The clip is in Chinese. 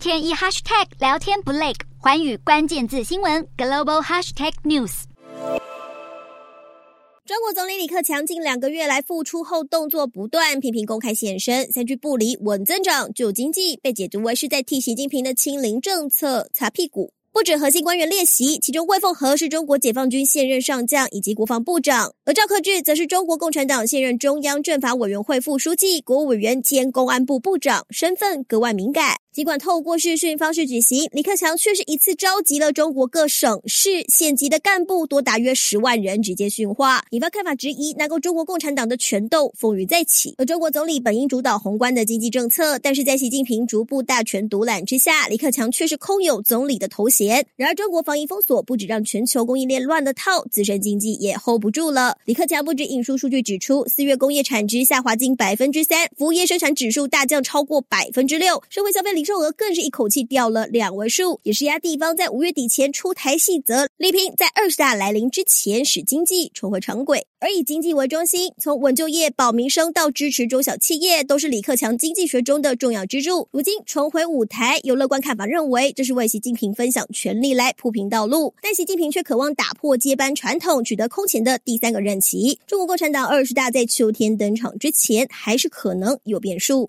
天一 hashtag 聊天不累，环宇关键字新闻 global hashtag news。中国总理李克强近两个月来复出后动作不断，频频公开现身，三句不离稳增长、救经济，被解读为是在替习近平的清零政策擦屁股。不止核心官员列席，其中魏凤和是中国解放军现任上将以及国防部长，而赵克志则是中国共产党现任中央政法委员会副书记、国务委员兼公安部部长，身份格外敏感。尽管透过视讯方式举行，李克强却是一次召集了中国各省市县级的干部，多达约十万人直接训话，引发看法质疑，南共中国共产党的权斗风雨再起。而中国总理本应主导宏观的经济政策，但是在习近平逐步大权独揽之下，李克强却是空有总理的头衔。然而，中国防疫封锁不止让全球供应链乱了套，自身经济也 hold 不住了。李克强不止引述数据指出，四月工业产值下滑近百分之三，服务业生产指数大降超过百分之六，社会消费零售额更是一口气掉了两位数，也是压地方在五月底前出台细则，力拼在二十大来临之前使经济重回常轨。而以经济为中心，从稳就业、保民生到支持中小企业，都是李克强经济学中的重要支柱。如今重回舞台，有乐观看法认为这是为习近平分享权力来铺平道路，但习近平却渴望打破接班传统，取得空前的第三个任期。中国共产党二十大在秋天登场之前，还是可能有变数。